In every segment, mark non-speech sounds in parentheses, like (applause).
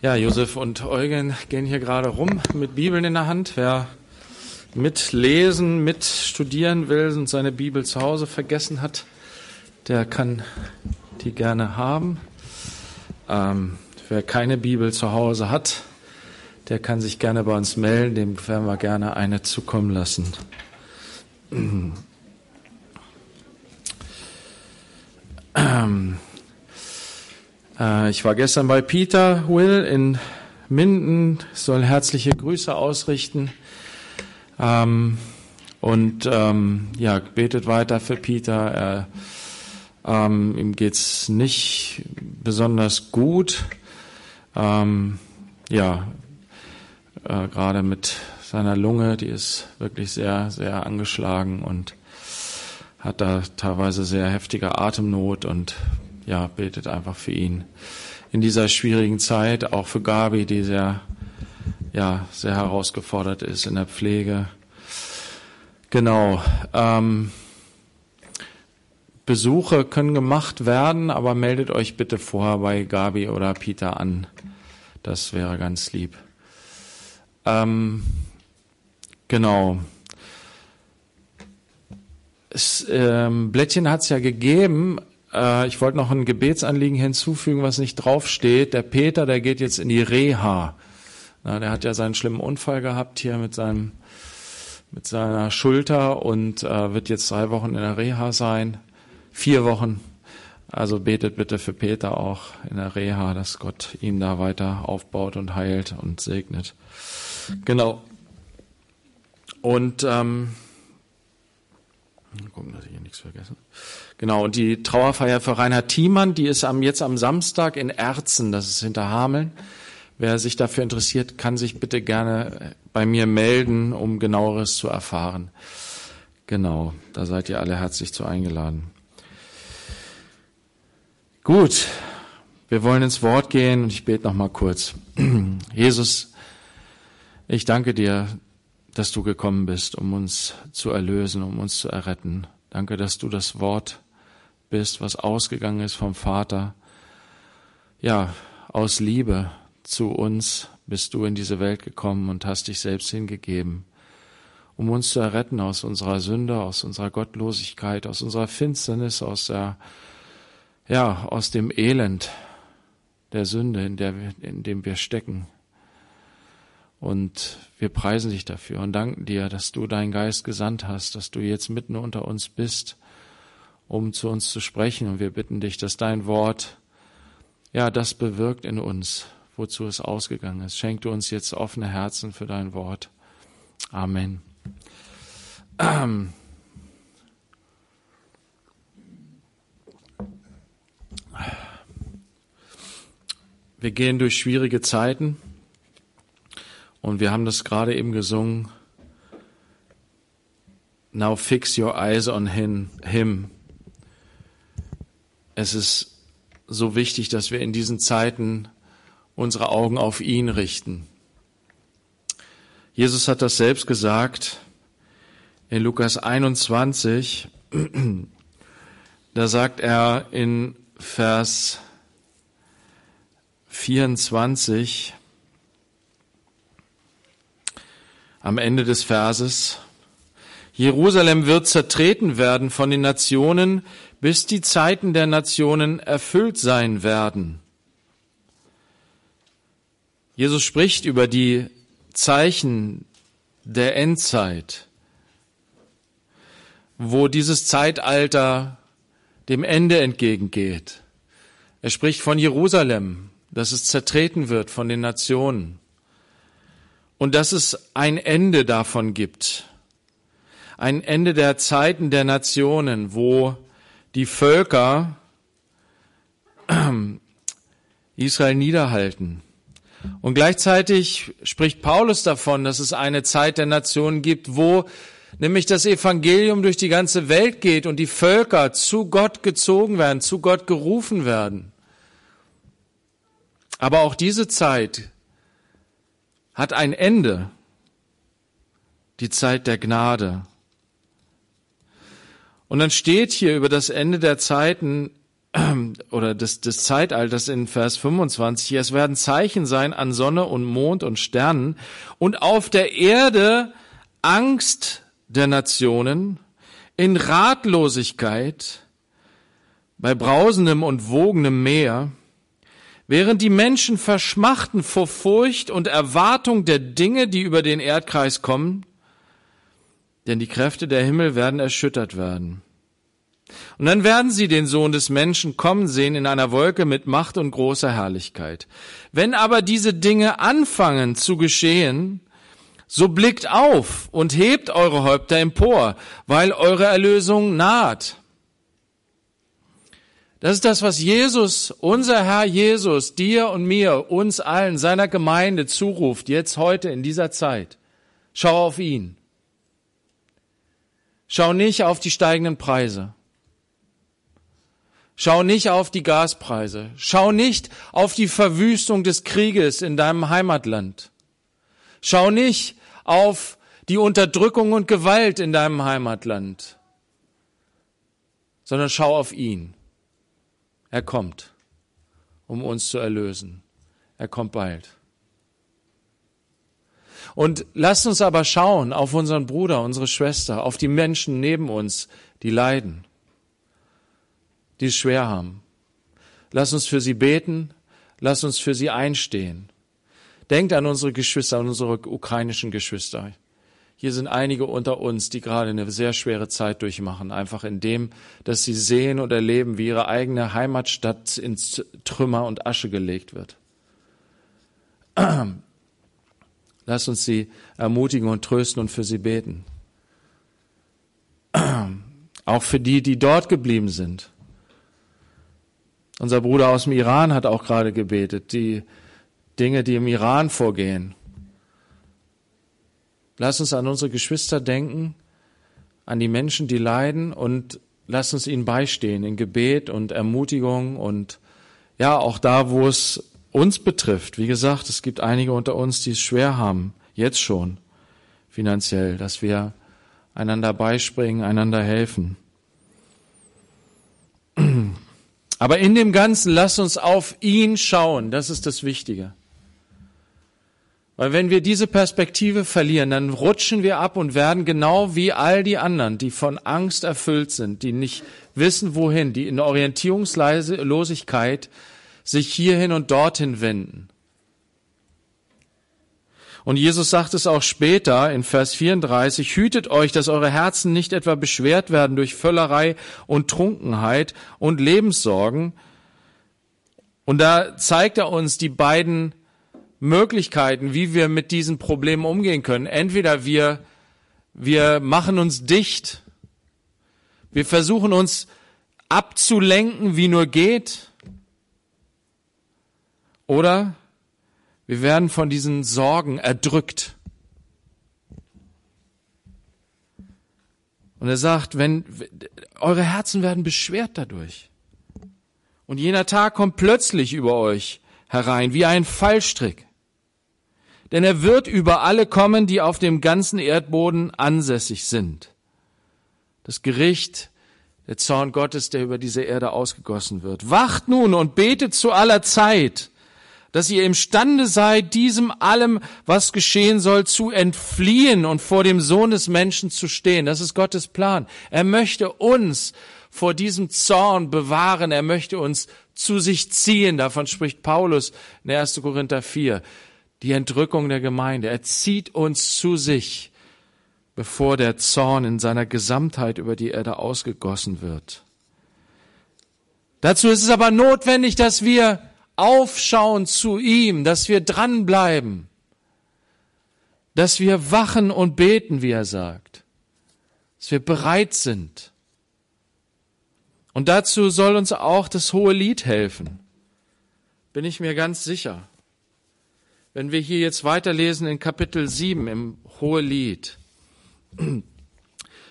Ja, Josef und Eugen gehen hier gerade rum mit Bibeln in der Hand. Wer mitlesen, mitstudieren will und seine Bibel zu Hause vergessen hat, der kann die gerne haben. Ähm, wer keine Bibel zu Hause hat, der kann sich gerne bei uns melden, dem werden wir gerne eine zukommen lassen. (clears throat) Ähm, äh, ich war gestern bei Peter Will in Minden, soll herzliche Grüße ausrichten. Ähm, und ähm, ja, betet weiter für Peter. Er, ähm, ihm geht's nicht besonders gut. Ähm, ja, äh, gerade mit seiner Lunge, die ist wirklich sehr, sehr angeschlagen und hat da teilweise sehr heftige Atemnot und ja, betet einfach für ihn in dieser schwierigen Zeit, auch für Gabi, die sehr, ja, sehr herausgefordert ist in der Pflege. Genau. Ähm, Besuche können gemacht werden, aber meldet euch bitte vorher bei Gabi oder Peter an. Das wäre ganz lieb. Ähm, genau. Das ähm, Blättchen hat es ja gegeben. Äh, ich wollte noch ein Gebetsanliegen hinzufügen, was nicht draufsteht. Der Peter, der geht jetzt in die Reha. Na, der hat ja seinen schlimmen Unfall gehabt hier mit seinem mit seiner Schulter und äh, wird jetzt drei Wochen in der Reha sein. Vier Wochen. Also betet bitte für Peter auch in der Reha, dass Gott ihn da weiter aufbaut und heilt und segnet. Genau. Und ähm, Gucken, dass ich hier nichts vergesse. Genau, und die Trauerfeier für Reinhard Thiemann, die ist am, jetzt am Samstag in Erzen, das ist hinter Hameln. Wer sich dafür interessiert, kann sich bitte gerne bei mir melden, um genaueres zu erfahren. Genau, da seid ihr alle herzlich zu eingeladen. Gut, wir wollen ins Wort gehen und ich bete noch mal kurz. (clears throat) Jesus, ich danke dir, dass du gekommen bist, um uns zu erlösen, um uns zu erretten. Danke, dass du das Wort bist, was ausgegangen ist vom Vater. Ja, aus Liebe zu uns bist du in diese Welt gekommen und hast dich selbst hingegeben, um uns zu erretten aus unserer Sünde, aus unserer Gottlosigkeit, aus unserer Finsternis, aus der, ja, aus dem Elend der Sünde, in, der, in dem wir stecken. Und wir preisen dich dafür und danken dir, dass du deinen Geist gesandt hast, dass du jetzt mitten unter uns bist, um zu uns zu sprechen. Und wir bitten dich, dass dein Wort, ja, das bewirkt in uns, wozu es ausgegangen ist. Schenk du uns jetzt offene Herzen für dein Wort. Amen. Ähm. Wir gehen durch schwierige Zeiten. Und wir haben das gerade eben gesungen. Now fix your eyes on him. him. Es ist so wichtig, dass wir in diesen Zeiten unsere Augen auf ihn richten. Jesus hat das selbst gesagt in Lukas 21. Da sagt er in Vers 24, am Ende des Verses. Jerusalem wird zertreten werden von den Nationen, bis die Zeiten der Nationen erfüllt sein werden. Jesus spricht über die Zeichen der Endzeit, wo dieses Zeitalter dem Ende entgegengeht. Er spricht von Jerusalem, dass es zertreten wird von den Nationen und dass es ein Ende davon gibt. Ein Ende der Zeiten der Nationen, wo die Völker (clears throat) Israel niederhalten. Und gleichzeitig spricht Paulus davon, dass es eine Zeit der Nationen gibt, wo nämlich das Evangelium durch die ganze Welt geht und die Völker zu Gott gezogen werden, zu Gott gerufen werden. Aber auch diese Zeit hat ein Ende, die Zeit der Gnade. Und dann steht hier über das Ende der Zeiten, (clears throat) oder des, des Zeitalters in Vers 25. Es werden Zeichen sein an Sonne und Mond und Sternen und auf der Erde Angst der Nationen, in Ratlosigkeit, bei brausendem und wogendem Meer, während die Menschen verschmachten vor Furcht und Erwartung der Dinge, die über den Erdkreis kommen, denn die Kräfte der Himmel werden erschüttert werden. Und dann werden sie den Sohn des Menschen kommen sehen in einer Wolke mit Macht und großer Herrlichkeit. Wenn aber diese Dinge anfangen zu geschehen, so blickt auf und hebt eure Häupter empor, weil eure Erlösung naht. Das ist das, was Jesus, unser Herr Jesus, dir und mir, uns allen, seiner Gemeinde zuruft, jetzt heute in dieser Zeit. Schau auf ihn. Schau nicht auf die steigenden Preise. Schau nicht auf die Gaspreise. Schau nicht auf die Verwüstung des Krieges in deinem Heimatland. Schau nicht auf die Unterdrückung und Gewalt in deinem Heimatland, sondern schau auf ihn. Er kommt, um uns zu erlösen. Er kommt bald. Und lasst uns aber schauen auf unseren Bruder, unsere Schwester, auf die Menschen neben uns, die leiden die es schwer haben. Lass uns für sie beten, lass uns für sie einstehen. Denkt an unsere Geschwister, an unsere ukrainischen Geschwister. Hier sind einige unter uns, die gerade eine sehr schwere Zeit durchmachen, einfach in dem, dass sie sehen und erleben, wie ihre eigene Heimatstadt ins Trümmer und Asche gelegt wird. (clears throat) Lass uns sie ermutigen und trösten und für sie beten. (clears throat) Auch für die, die dort geblieben sind. Unser Bruder aus dem Iran hat auch gerade gebetet, die Dinge, die im Iran vorgehen. Lass uns an unsere Geschwister denken, an die Menschen, die leiden und lass uns ihnen beistehen in Gebet und Ermutigung und ja, auch da, wo es uns betrifft. Wie gesagt, es gibt einige unter uns, die es schwer haben, jetzt schon finanziell, dass wir einander beispringen, einander helfen. (clears throat) Aber in dem Ganzen lass uns auf ihn schauen. Das ist das Wichtige. Weil wenn wir diese Perspektive verlieren, dann rutschen wir ab und werden genau wie all die anderen, die von Angst erfüllt sind, die nicht wissen wohin, die in Orientierungslosigkeit sich hierhin und dorthin wenden. Und Jesus sagt es auch später in Vers 34, hütet euch, dass eure Herzen nicht etwa beschwert werden durch Völlerei und Trunkenheit und Lebenssorgen. Und da zeigt er uns die beiden Möglichkeiten, wie wir mit diesen Problemen umgehen können. Entweder wir, wir machen uns dicht, wir versuchen uns abzulenken, wie nur geht, oder wir werden von diesen Sorgen erdrückt. Und er sagt, wenn eure Herzen werden beschwert dadurch. Und jener Tag kommt plötzlich über euch herein, wie ein Fallstrick. Denn er wird über alle kommen, die auf dem ganzen Erdboden ansässig sind. Das Gericht, der Zorn Gottes, der über diese Erde ausgegossen wird. Wacht nun und betet zu aller Zeit, dass ihr imstande seid, diesem allem, was geschehen soll, zu entfliehen und vor dem Sohn des Menschen zu stehen. Das ist Gottes Plan. Er möchte uns vor diesem Zorn bewahren. Er möchte uns zu sich ziehen. Davon spricht Paulus in 1. Korinther 4. Die Entrückung der Gemeinde. Er zieht uns zu sich, bevor der Zorn in seiner Gesamtheit über die Erde ausgegossen wird. Dazu ist es aber notwendig, dass wir aufschauen zu ihm, dass wir dranbleiben, dass wir wachen und beten, wie er sagt, dass wir bereit sind. Und dazu soll uns auch das hohe Lied helfen, bin ich mir ganz sicher. Wenn wir hier jetzt weiterlesen in Kapitel 7 im Hohe Lied,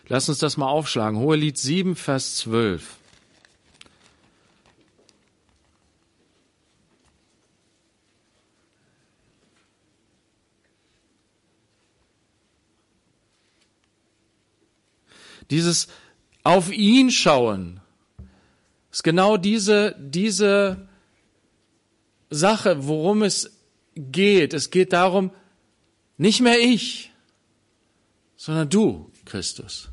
lass uns das mal aufschlagen, Hohe Lied 7, Vers 12. Dieses auf ihn schauen ist genau diese, diese Sache, worum es geht. Es geht darum, nicht mehr ich, sondern du, Christus.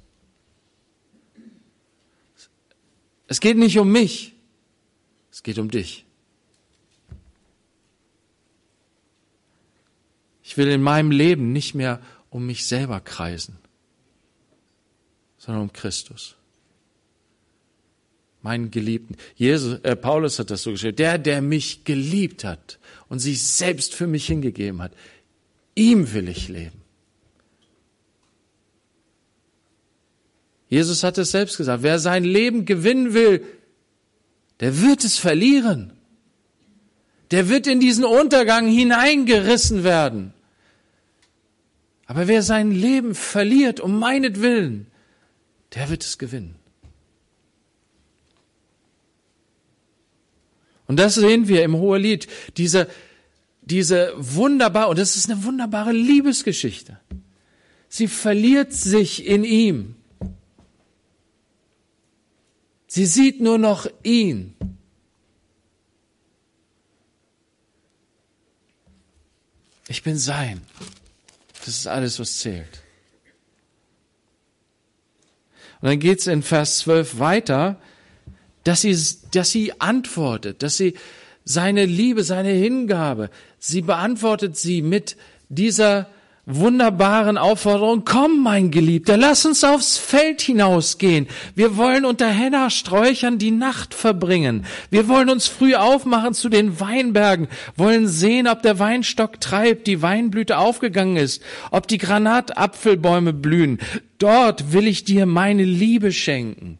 Es geht nicht um mich, es geht um dich. Ich will in meinem Leben nicht mehr um mich selber kreisen, sondern um Christus. Meinen Geliebten. Jesus, äh, Paulus hat das so geschrieben. Der, der mich geliebt hat und sich selbst für mich hingegeben hat, ihm will ich leben. Jesus hat es selbst gesagt. Wer sein Leben gewinnen will, der wird es verlieren. Der wird in diesen Untergang hineingerissen werden. Aber wer sein Leben verliert um meinetwillen, der wird es gewinnen. Und das sehen wir im Hohelied, diese, diese wunderbar, und das ist eine wunderbare Liebesgeschichte. Sie verliert sich in ihm. Sie sieht nur noch ihn. Ich bin sein. Das ist alles, was zählt. Und dann geht's in Vers 12 weiter, dass sie, dass sie antwortet, dass sie seine Liebe, seine Hingabe, sie beantwortet sie mit dieser wunderbaren Aufforderung, komm, mein Geliebter, lass uns aufs Feld hinausgehen. Wir wollen unter Henna-Sträuchern die Nacht verbringen. Wir wollen uns früh aufmachen zu den Weinbergen, wollen sehen, ob der Weinstock treibt, die Weinblüte aufgegangen ist, ob die Granatapfelbäume blühen. Dort will ich dir meine Liebe schenken.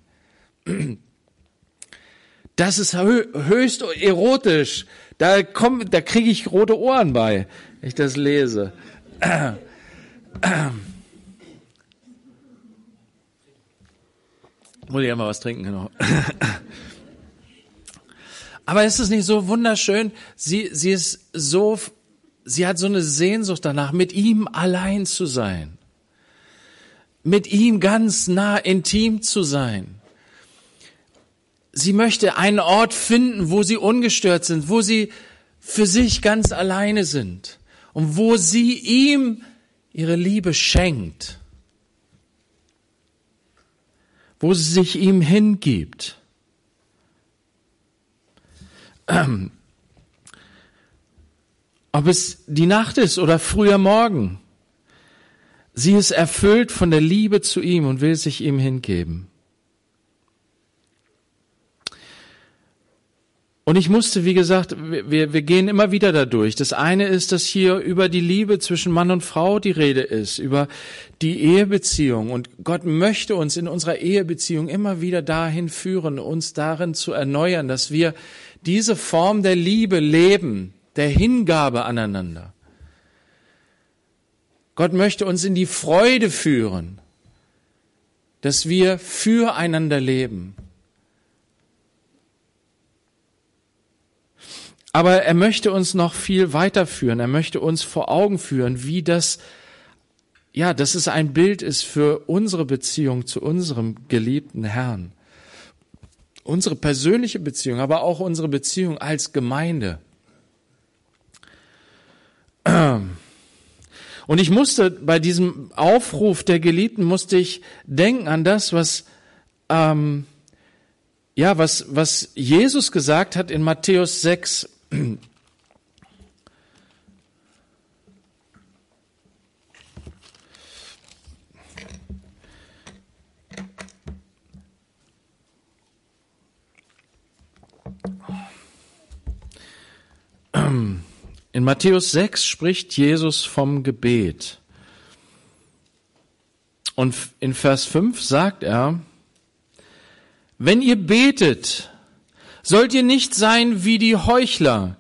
Das ist höchst erotisch. Da komm, da kriege ich rote Ohren bei, wenn ich das lese. (clears throat) Muss ich ja mal was trinken, genau. (clears throat) Aber ist es nicht so wunderschön? Sie, sie ist so, sie hat so eine Sehnsucht danach, mit ihm allein zu sein. Mit ihm ganz nah intim zu sein. Sie möchte einen Ort finden, wo sie ungestört sind, wo sie für sich ganz alleine sind und wo sie ihm ihre Liebe schenkt, wo sie sich ihm hingibt. Ähm, ob es die Nacht ist oder früher Morgen, sie ist erfüllt von der Liebe zu ihm und will sich ihm hingeben. Und ich musste, wie gesagt, wir, wir gehen immer wieder dadurch. Das eine ist, dass hier über die Liebe zwischen Mann und Frau die Rede ist, über die Ehebeziehung. Und Gott möchte uns in unserer Ehebeziehung immer wieder dahin führen, uns darin zu erneuern, dass wir diese Form der Liebe leben, der Hingabe aneinander. Gott möchte uns in die Freude führen, dass wir füreinander leben Aber er möchte uns noch viel weiterführen. Er möchte uns vor Augen führen, wie das, ja, dass es ein Bild ist für unsere Beziehung zu unserem geliebten Herrn. Unsere persönliche Beziehung, aber auch unsere Beziehung als Gemeinde. Und ich musste bei diesem Aufruf der Geliebten musste ich denken an das, was ähm, ja, was, was Jesus gesagt hat in Matthäus 6, in Matthäus 6 spricht Jesus vom Gebet. Und in Vers 5 sagt er, wenn ihr betet, sollt ihr nicht sein wie die Heuchler,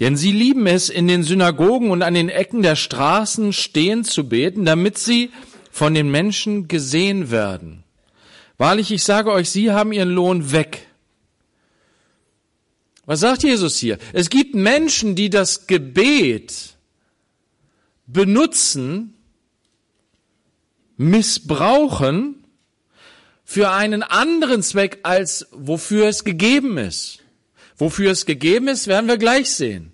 denn sie lieben es, in den Synagogen und an den Ecken der Straßen stehen zu beten, damit sie von den Menschen gesehen werden. Wahrlich, ich sage euch, sie haben ihren Lohn weg. Was sagt Jesus hier? Es gibt Menschen, die das Gebet benutzen, missbrauchen, für einen anderen Zweck, als wofür es gegeben ist. Wofür es gegeben ist, werden wir gleich sehen.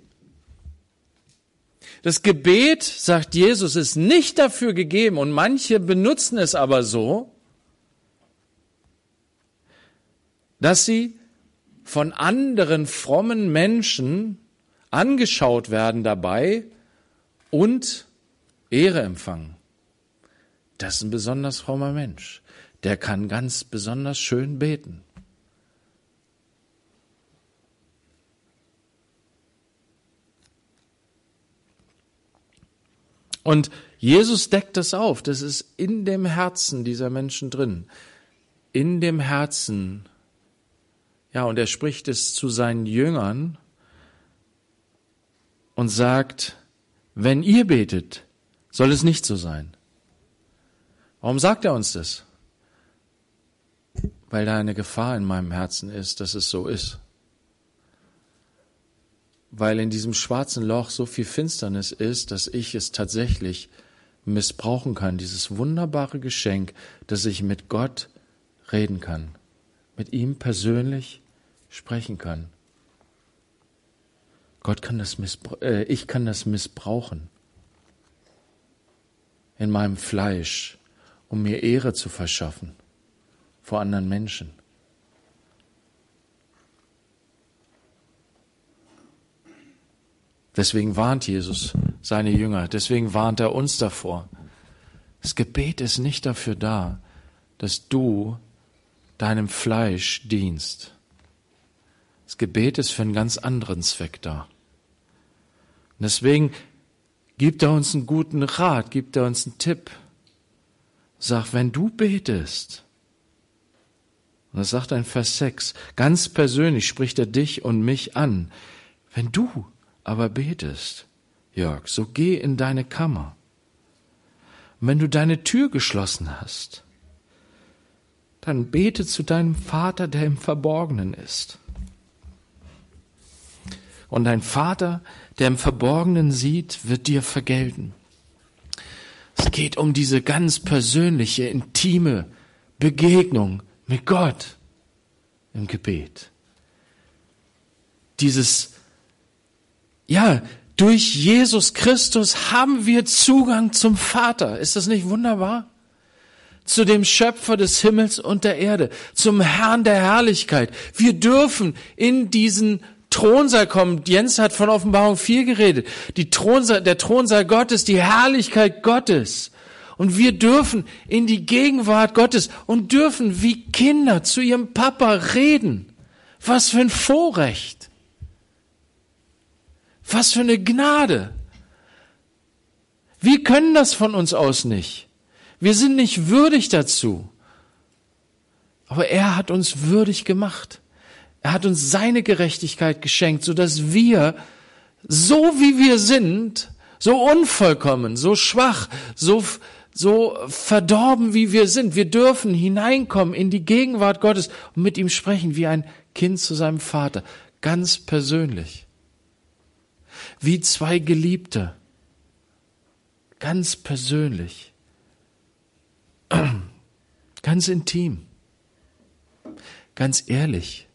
Das Gebet, sagt Jesus, ist nicht dafür gegeben und manche benutzen es aber so, dass sie von anderen frommen Menschen angeschaut werden dabei und Ehre empfangen. Das ist ein besonders frommer Mensch. Der kann ganz besonders schön beten. Und Jesus deckt das auf. Das ist in dem Herzen dieser Menschen drin. In dem Herzen. Ja, und er spricht es zu seinen Jüngern und sagt, wenn ihr betet, soll es nicht so sein. Warum sagt er uns das? Weil da eine Gefahr in meinem Herzen ist, dass es so ist. Weil in diesem schwarzen Loch so viel Finsternis ist, dass ich es tatsächlich missbrauchen kann, dieses wunderbare Geschenk, dass ich mit Gott reden kann, mit ihm persönlich sprechen kann. Gott kann das äh, ich kann das missbrauchen in meinem Fleisch, um mir Ehre zu verschaffen vor anderen Menschen. Deswegen warnt Jesus seine Jünger, deswegen warnt er uns davor. Das Gebet ist nicht dafür da, dass du deinem Fleisch dienst. Das Gebet ist für einen ganz anderen Zweck da. Und deswegen gibt er uns einen guten Rat, gibt er uns einen Tipp. Sag, wenn du betest, und das sagt er in Vers 6, ganz persönlich spricht er dich und mich an. Wenn du aber betest, Jörg, so geh in deine Kammer. Und wenn du deine Tür geschlossen hast, dann bete zu deinem Vater, der im Verborgenen ist. Und dein Vater, der im Verborgenen sieht, wird dir vergelten. Es geht um diese ganz persönliche, intime Begegnung mit Gott im Gebet. Dieses, ja, durch Jesus Christus haben wir Zugang zum Vater. Ist das nicht wunderbar? Zu dem Schöpfer des Himmels und der Erde, zum Herrn der Herrlichkeit. Wir dürfen in diesen Thronsaal kommen. Jens hat von Offenbarung 4 geredet. Die Thronsaal, der Thronsaal Gottes, die Herrlichkeit Gottes. Und wir dürfen in die Gegenwart Gottes und dürfen wie Kinder zu ihrem Papa reden. Was für ein Vorrecht. Was für eine Gnade. Wir können das von uns aus nicht. Wir sind nicht würdig dazu. Aber er hat uns würdig gemacht. Er hat uns seine Gerechtigkeit geschenkt, so dass wir, so wie wir sind, so unvollkommen, so schwach, so, so verdorben, wie wir sind, wir dürfen hineinkommen in die Gegenwart Gottes und mit ihm sprechen wie ein Kind zu seinem Vater, ganz persönlich. Wie zwei Geliebte, ganz persönlich, (clears throat) ganz intim, ganz ehrlich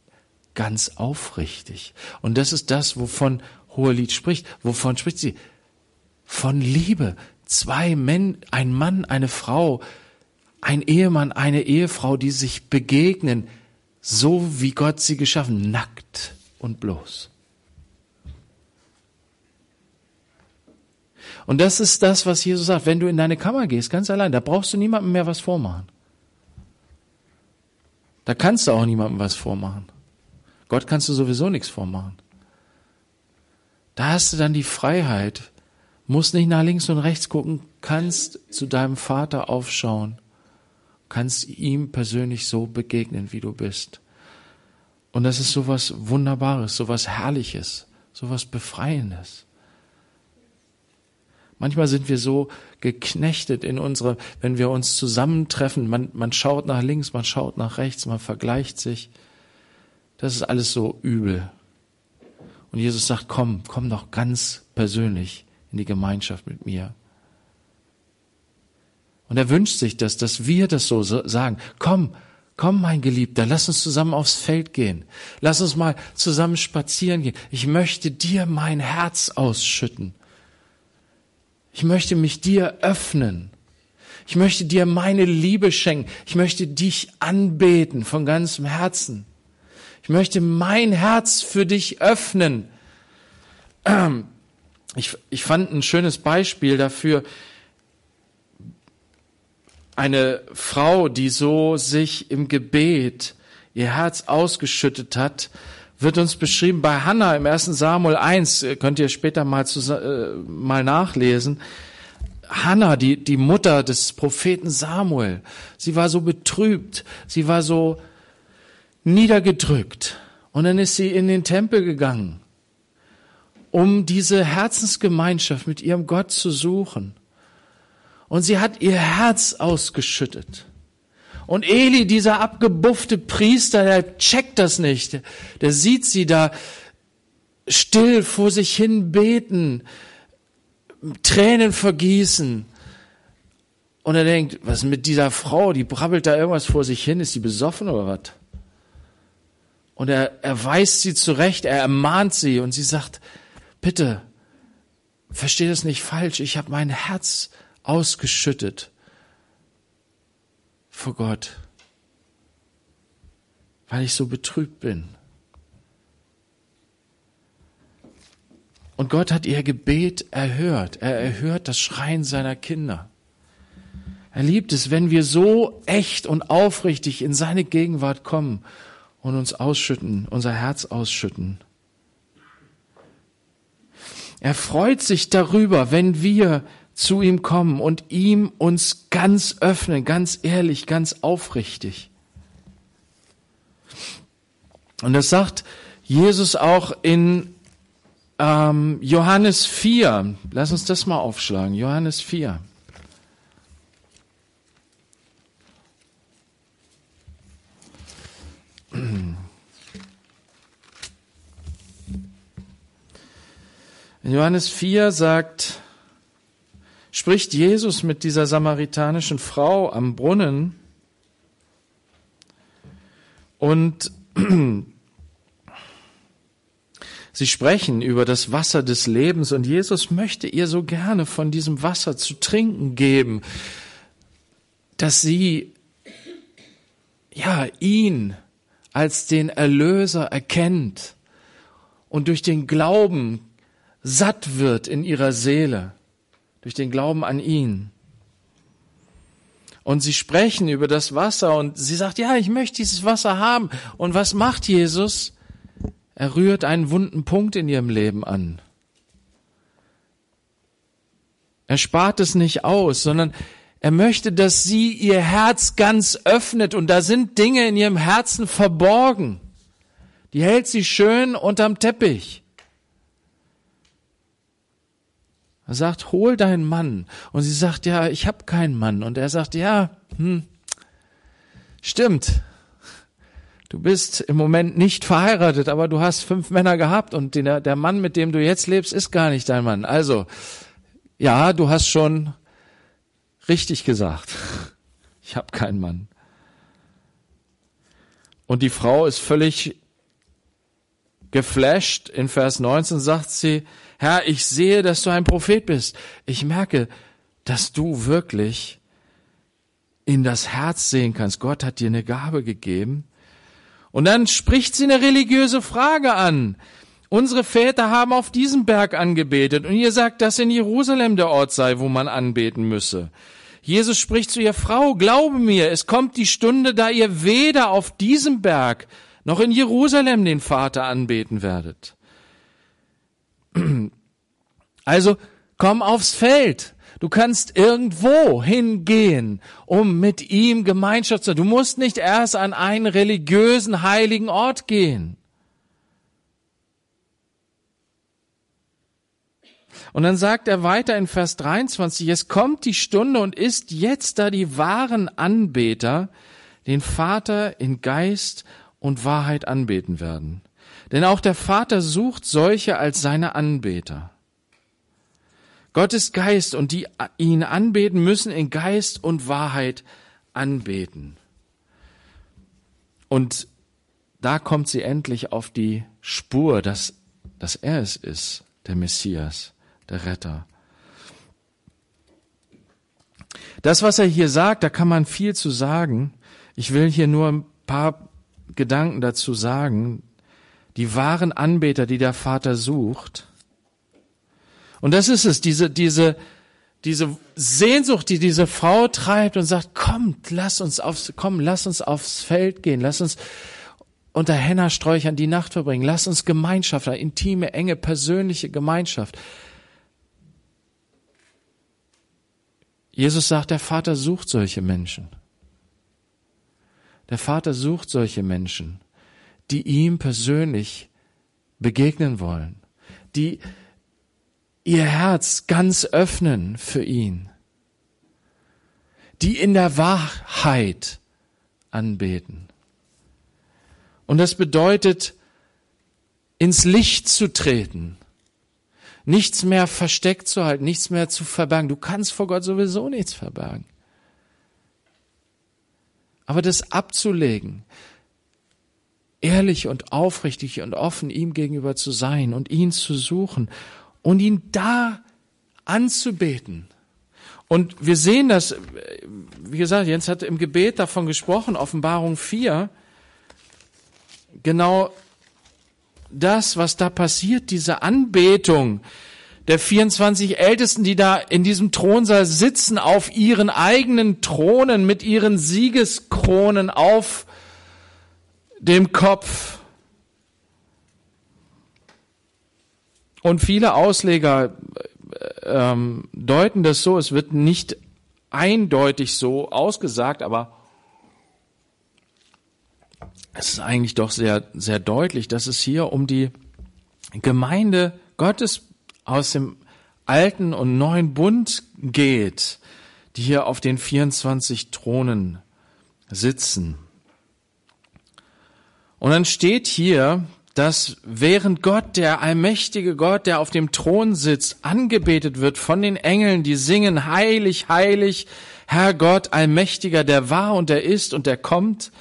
ganz aufrichtig. Und das ist das, wovon Hohelied spricht. Wovon spricht sie? Von Liebe. Zwei Männer, ein Mann, eine Frau, ein Ehemann, eine Ehefrau, die sich begegnen, so wie Gott sie geschaffen, nackt und bloß. Und das ist das, was Jesus sagt. Wenn du in deine Kammer gehst, ganz allein, da brauchst du niemandem mehr was vormachen. Da kannst du auch niemandem was vormachen. Gott kannst du sowieso nichts vormachen. Da hast du dann die Freiheit, musst nicht nach links und rechts gucken, kannst zu deinem Vater aufschauen, kannst ihm persönlich so begegnen, wie du bist. Und das ist sowas Wunderbares, sowas Herrliches, sowas Befreiendes. Manchmal sind wir so geknechtet in unsere, wenn wir uns zusammentreffen, man, man schaut nach links, man schaut nach rechts, man vergleicht sich. Das ist alles so übel. Und Jesus sagt, komm, komm doch ganz persönlich in die Gemeinschaft mit mir. Und er wünscht sich das, dass wir das so sagen. Komm, Komm, mein Geliebter, lass uns zusammen aufs Feld gehen. Lass uns mal zusammen spazieren gehen. Ich möchte dir mein Herz ausschütten. Ich möchte mich dir öffnen. Ich möchte dir meine Liebe schenken. Ich möchte dich anbeten von ganzem Herzen. Ich möchte mein Herz für dich öffnen. (clears throat) Ich, ich fand ein schönes Beispiel dafür. Eine Frau, die so sich im Gebet ihr Herz ausgeschüttet hat, wird uns beschrieben bei Hannah im 1. Samuel 1, könnt ihr später mal, zu, äh, mal nachlesen. Hannah, die, die Mutter des Propheten Samuel, sie war so betrübt, sie war so niedergedrückt. Und dann ist sie in den Tempel gegangen, um diese Herzensgemeinschaft mit ihrem Gott zu suchen. Und sie hat ihr Herz ausgeschüttet. Und Eli, dieser abgebuffte Priester, der checkt das nicht. Der sieht sie da still vor sich hin beten, Tränen vergießen. Und er denkt, was mit dieser Frau? Die brabbelt da irgendwas vor sich hin. Ist sie besoffen oder was? Und er, er weist sie zurecht, er ermahnt sie und sie sagt, bitte, versteh das nicht falsch, ich habe mein Herz ausgeschüttet vor Gott, weil ich so betrübt bin. Und Gott hat ihr Gebet erhört. Er erhört das Schreien seiner Kinder. Er liebt es, wenn wir so echt und aufrichtig in seine Gegenwart kommen und uns ausschütten, unser Herz ausschütten. Er freut sich darüber, wenn wir zu ihm kommen und ihm uns ganz öffnen, ganz ehrlich, ganz aufrichtig. Und das sagt Jesus auch in ähm, Johannes 4. Lass uns das mal aufschlagen. Johannes 4. In Johannes 4 sagt spricht Jesus mit dieser samaritanischen Frau am Brunnen? Und (clears throat) sie sprechen über das Wasser des Lebens und Jesus möchte ihr so gerne von diesem Wasser zu trinken geben, dass sie ja ihn als den Erlöser erkennt und durch den Glauben satt wird in ihrer Seele durch den Glauben an ihn. Und sie sprechen über das Wasser und sie sagt, ja, ich möchte dieses Wasser haben. Und was macht Jesus? Er rührt einen wunden Punkt in ihrem Leben an. Er spart es nicht aus, sondern er möchte, dass sie ihr Herz ganz öffnet und da sind Dinge in ihrem Herzen verborgen. Die hält sie schön unterm Teppich. Er sagt, hol deinen Mann. Und sie sagt, ja, ich habe keinen Mann. Und er sagt, ja, hm, stimmt. Du bist im Moment nicht verheiratet, aber du hast fünf Männer gehabt und der, der Mann, mit dem du jetzt lebst, ist gar nicht dein Mann. Also, ja, du hast schon richtig gesagt. Ich habe keinen Mann. Und die Frau ist völlig geflasht. In Vers 19 sagt sie, Herr, ich sehe, dass du ein Prophet bist. Ich merke, dass du wirklich in das Herz sehen kannst. Gott hat dir eine Gabe gegeben. Und dann spricht sie eine religiöse Frage an. Unsere Väter haben auf diesem Berg angebetet und ihr sagt, dass in Jerusalem der Ort sei, wo man anbeten müsse. Jesus spricht zu ihr, Frau, glaube mir, es kommt die Stunde, da ihr weder auf diesem Berg noch in Jerusalem den Vater anbeten werdet. (clears throat) Also komm aufs Feld. Du kannst irgendwo hingehen, um mit ihm Gemeinschaft zu. Du musst nicht erst an einen religiösen heiligen Ort gehen. Und dann sagt er weiter in Vers 23, es kommt die Stunde und ist jetzt, da die wahren Anbeter den Vater in Geist und Wahrheit anbeten werden. Denn auch der Vater sucht solche als seine Anbeter. Gott ist Geist und die ihn anbeten müssen in Geist und Wahrheit anbeten. Und da kommt sie endlich auf die Spur, dass, dass er es ist, der Messias, der Retter. Das, was er hier sagt, da kann man viel zu sagen. Ich will hier nur ein paar Gedanken dazu sagen. Die wahren Anbeter, die der Vater sucht. Und das ist es, diese, diese, diese Sehnsucht, die diese Frau treibt und sagt, kommt, lass uns aufs, komm, lass uns aufs Feld gehen, lass uns unter Hennersträuchern die Nacht verbringen, lass uns Gemeinschaft, eine intime, enge, persönliche Gemeinschaft. Jesus sagt, der Vater sucht solche Menschen. Der Vater sucht solche Menschen, die ihm persönlich begegnen wollen, die ihr Herz ganz öffnen für ihn, die in der Wahrheit anbeten. Und das bedeutet, ins Licht zu treten, nichts mehr versteckt zu halten, nichts mehr zu verbergen. Du kannst vor Gott sowieso nichts verbergen. Aber das abzulegen, ehrlich und aufrichtig und offen ihm gegenüber zu sein und ihn zu suchen und ihn da anzubeten. Und wir sehen das, wie gesagt, Jens hat im Gebet davon gesprochen, Offenbarung 4, genau das, was da passiert, diese Anbetung der 24 Ältesten, die da in diesem Thronsaal sitzen, auf ihren eigenen Thronen mit ihren Siegeskronen auf dem Kopf. Und viele Ausleger äh, ähm, deuten das so, es wird nicht eindeutig so ausgesagt, aber es ist eigentlich doch sehr, sehr deutlich, dass es hier um die Gemeinde Gottes aus dem alten und neuen Bund geht, die hier auf den 24 Thronen sitzen. Und dann steht hier, dass während Gott, der allmächtige Gott, der auf dem Thron sitzt, angebetet wird von den Engeln, die singen, heilig, heilig, Herr Gott, allmächtiger, der war und der ist und der kommt.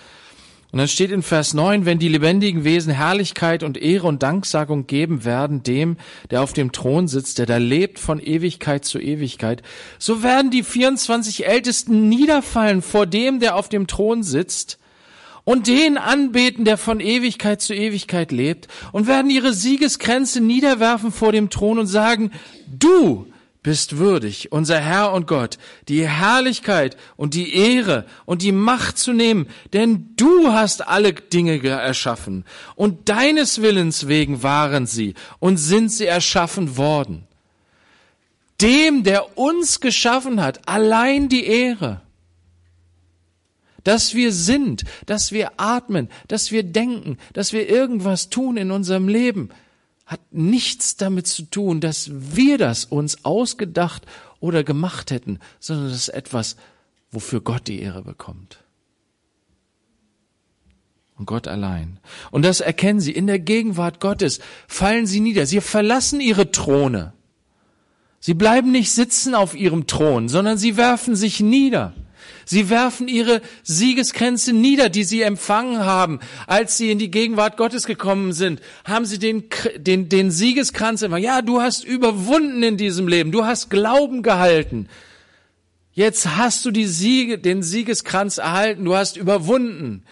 Und dann steht in Vers 9, wenn die lebendigen Wesen Herrlichkeit und Ehre und Danksagung geben werden dem, der auf dem Thron sitzt, der da lebt von Ewigkeit zu Ewigkeit, so werden die 24 Ältesten niederfallen vor dem, der auf dem Thron sitzt, und den anbeten, der von Ewigkeit zu Ewigkeit lebt und werden ihre Siegeskränze niederwerfen vor dem Thron und sagen, du bist würdig, unser Herr und Gott, die Herrlichkeit und die Ehre und die Macht zu nehmen, denn du hast alle Dinge erschaffen und deines Willens wegen waren sie und sind sie erschaffen worden. Dem, der uns geschaffen hat, allein die Ehre dass wir sind, dass wir atmen, dass wir denken, dass wir irgendwas tun in unserem Leben, hat nichts damit zu tun, dass wir das uns ausgedacht oder gemacht hätten, sondern das ist etwas, wofür Gott die Ehre bekommt. Und Gott allein. Und das erkennen sie. In der Gegenwart Gottes fallen sie nieder. Sie verlassen ihre Throne. Sie bleiben nicht sitzen auf ihrem Thron, sondern sie werfen sich nieder. Sie werfen ihre Siegeskränze nieder, die sie empfangen haben, als sie in die Gegenwart Gottes gekommen sind. Haben sie den, den, den Siegeskranz empfangen. Ja, du hast überwunden in diesem Leben. Du hast Glauben gehalten. Jetzt hast du die Siege, den Siegeskranz erhalten. Du hast überwunden.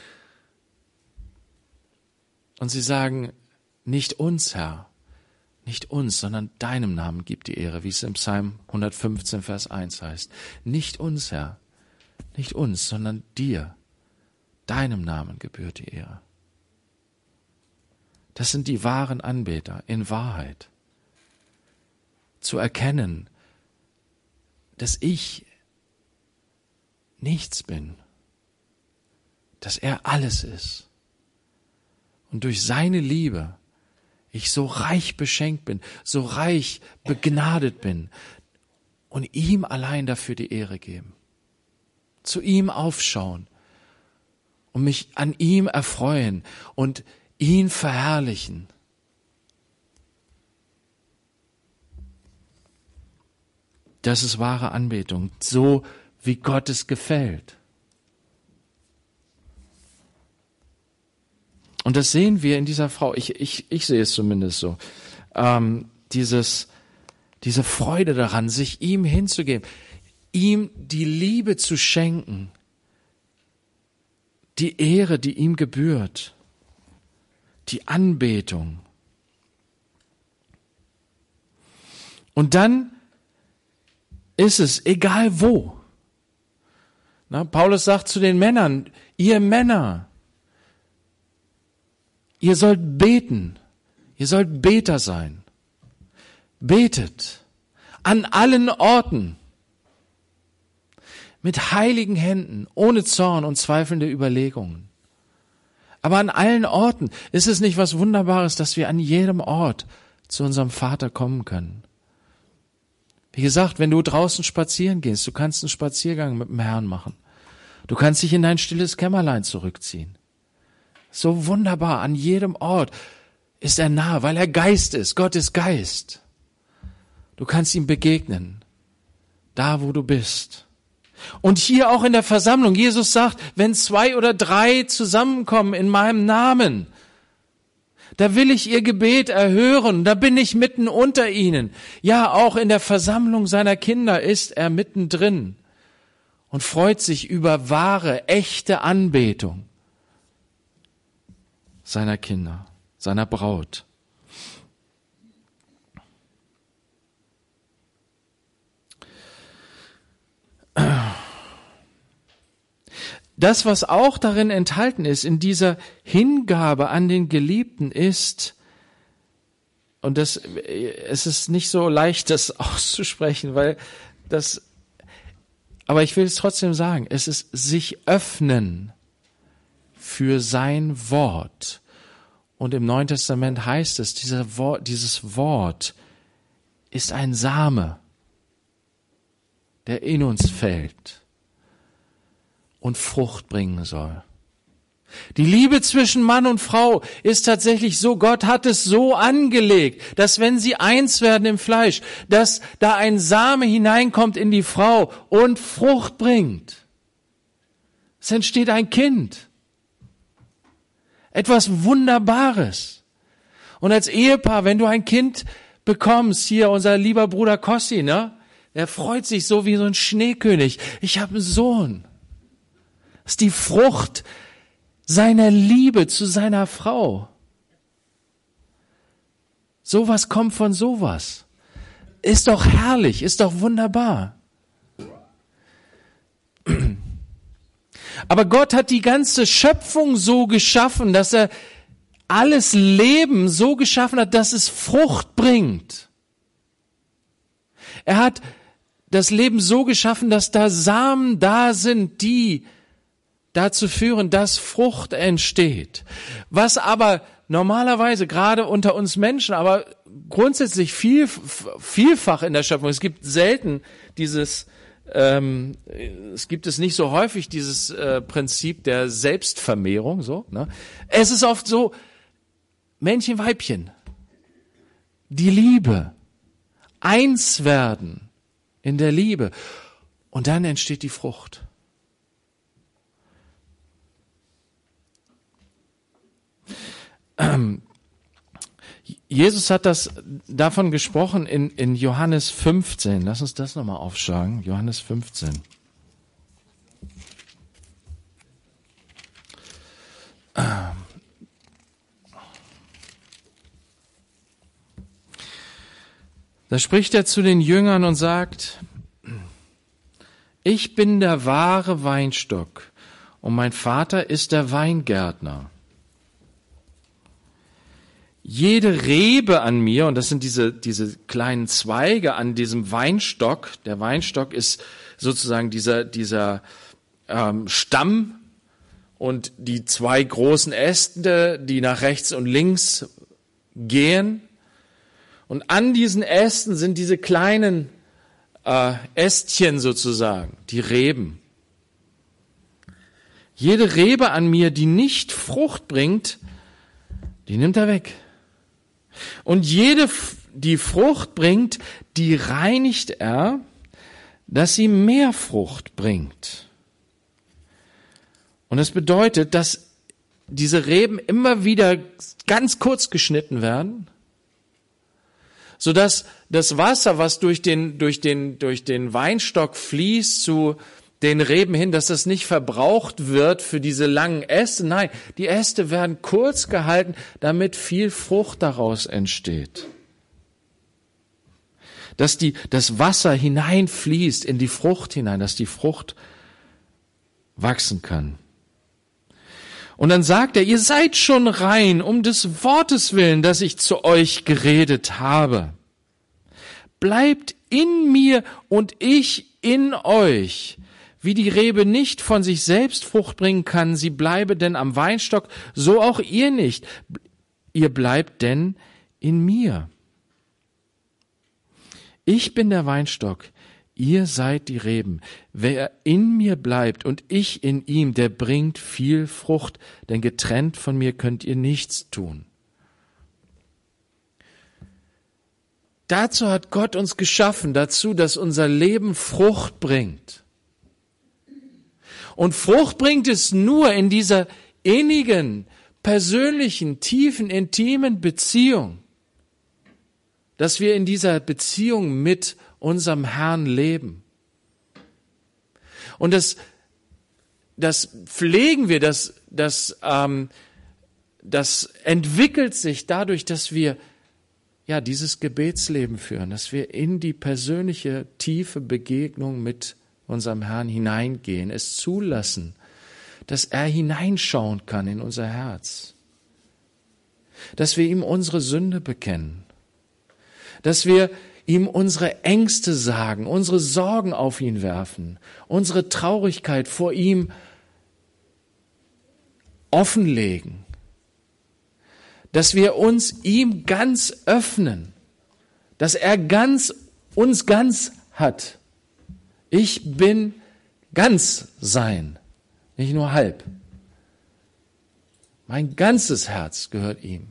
Und sie sagen, nicht uns, Herr, nicht uns, sondern deinem Namen gibt die Ehre, wie es im Psalm 115, Vers 1 heißt. Nicht uns, Herr, nicht uns, sondern dir. Deinem Namen gebührt die Ehre. Das sind die wahren Anbeter in Wahrheit. Zu erkennen, dass ich nichts bin, dass er alles ist und durch seine Liebe ich so reich beschenkt bin, so reich begnadet bin und ihm allein dafür die Ehre geben zu ihm aufschauen und mich an ihm erfreuen und ihn verherrlichen. Das ist wahre Anbetung, so wie Gott es gefällt. Und das sehen wir in dieser Frau. Ich, ich, ich sehe es zumindest so. Ähm, dieses, diese Freude daran, sich ihm hinzugeben, ihm die Liebe zu schenken, die Ehre, die ihm gebührt, die Anbetung. Und dann ist es egal wo. Na, Paulus sagt zu den Männern, ihr Männer, ihr sollt beten, ihr sollt Beter sein. Betet an allen Orten mit heiligen Händen, ohne Zorn und zweifelnde Überlegungen. Aber an allen Orten ist es nicht was Wunderbares, dass wir an jedem Ort zu unserem Vater kommen können. Wie gesagt, wenn du draußen spazieren gehst, du kannst einen Spaziergang mit dem Herrn machen. Du kannst dich in dein stilles Kämmerlein zurückziehen. So wunderbar, an jedem Ort ist er nah, weil er Geist ist. Gott ist Geist. Du kannst ihm begegnen, da wo du bist. Und hier auch in der Versammlung, Jesus sagt, wenn zwei oder drei zusammenkommen in meinem Namen, da will ich ihr Gebet erhören, da bin ich mitten unter ihnen. Ja, auch in der Versammlung seiner Kinder ist er mittendrin und freut sich über wahre, echte Anbetung seiner Kinder, seiner Braut. Das, was auch darin enthalten ist, in dieser Hingabe an den Geliebten ist, und das, es ist nicht so leicht, das (laughs) auszusprechen, weil das, aber ich will es trotzdem sagen, es ist sich öffnen für sein Wort. Und im Neuen Testament heißt es, dieser Wort, dieses Wort ist ein Same, der in uns fällt und Frucht bringen soll. Die Liebe zwischen Mann und Frau ist tatsächlich so, Gott hat es so angelegt, dass wenn sie eins werden im Fleisch, dass da ein Same hineinkommt in die Frau und Frucht bringt. Es entsteht ein Kind. Etwas Wunderbares. Und als Ehepaar, wenn du ein Kind bekommst, hier unser lieber Bruder Kossi, ne? Er freut sich so wie so ein Schneekönig. Ich habe einen Sohn. Ist die Frucht seiner Liebe zu seiner Frau. Sowas kommt von sowas. Ist doch herrlich, ist doch wunderbar. (clears throat) Aber Gott hat die ganze Schöpfung so geschaffen, dass er alles Leben so geschaffen hat, dass es Frucht bringt. Er hat das Leben so geschaffen, dass da Samen da sind, die dazu führen, dass Frucht entsteht. Was aber normalerweise gerade unter uns Menschen, aber grundsätzlich viel, vielfach in der Schöpfung, es gibt selten dieses, ähm, es gibt es nicht so häufig dieses äh, Prinzip der Selbstvermehrung, so. Ne? Es ist oft so, Männchen, Weibchen, die Liebe, eins werden in der Liebe, und dann entsteht die Frucht. (clears throat) Jesus hat das davon gesprochen in, in Johannes 15. Lass uns das nochmal aufschlagen. Johannes 15. (clears throat) Da spricht er zu den Jüngern und sagt, ich bin der wahre Weinstock und mein Vater ist der Weingärtner. Jede Rebe an mir, und das sind diese, diese kleinen Zweige an diesem Weinstock, der Weinstock ist sozusagen dieser, dieser ähm, Stamm und die zwei großen Äste, die nach rechts und links gehen. Und an diesen Ästen sind diese kleinen äh, Ästchen sozusagen, die Reben. Jede Rebe an mir, die nicht Frucht bringt, die nimmt er weg. Und jede, die Frucht bringt, die reinigt er, dass sie mehr Frucht bringt. Und das bedeutet, dass diese Reben immer wieder ganz kurz geschnitten werden, sodass das Wasser, was durch den, durch den, durch den Weinstock fließt zu den Reben hin, dass das nicht verbraucht wird für diese langen Äste. Nein, die Äste werden kurz gehalten, damit viel Frucht daraus entsteht. Dass die, das Wasser hineinfließt in die Frucht hinein, dass die Frucht wachsen kann. Und dann sagt er, ihr seid schon rein um des Wortes willen, das ich zu euch geredet habe. Bleibt in mir und ich in euch. Wie die Rebe nicht von sich selbst Frucht bringen kann, sie bleibe denn am Weinstock, so auch ihr nicht. Ihr bleibt denn in mir. Ich bin der Weinstock, ihr seid die Reben. Wer in mir bleibt und ich in ihm, der bringt viel Frucht, denn getrennt von mir könnt ihr nichts tun. Dazu hat Gott uns geschaffen, dazu, dass unser Leben Frucht bringt. Und Frucht bringt es nur in dieser innigen, persönlichen, tiefen, intimen Beziehung, dass wir in dieser Beziehung mit unserem Herrn leben. Und das, das pflegen wir, das, das, ähm, das entwickelt sich dadurch, dass wir ja dieses Gebetsleben führen, dass wir in die persönliche tiefe Begegnung mit unserem Herrn hineingehen, es zulassen, dass er hineinschauen kann in unser Herz, dass wir ihm unsere Sünde bekennen, dass wir ihm unsere Ängste sagen, unsere Sorgen auf ihn werfen, unsere Traurigkeit vor ihm offenlegen, dass wir uns ihm ganz öffnen, dass er ganz uns ganz hat ich bin ganz sein, nicht nur halb. Mein ganzes Herz gehört ihm.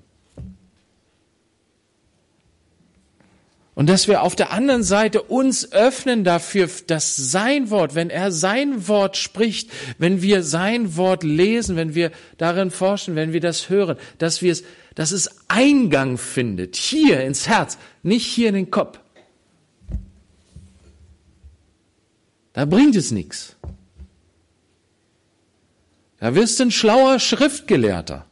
Und dass wir auf der anderen Seite uns öffnen dafür, dass sein Wort, wenn er sein Wort spricht, wenn wir sein Wort lesen, wenn wir darin forschen, wenn wir das hören, dass wir es, dass es Eingang findet, hier ins Herz, nicht hier in den Kopf. Da bringt es nichts. Da wirst du ein schlauer Schriftgelehrter.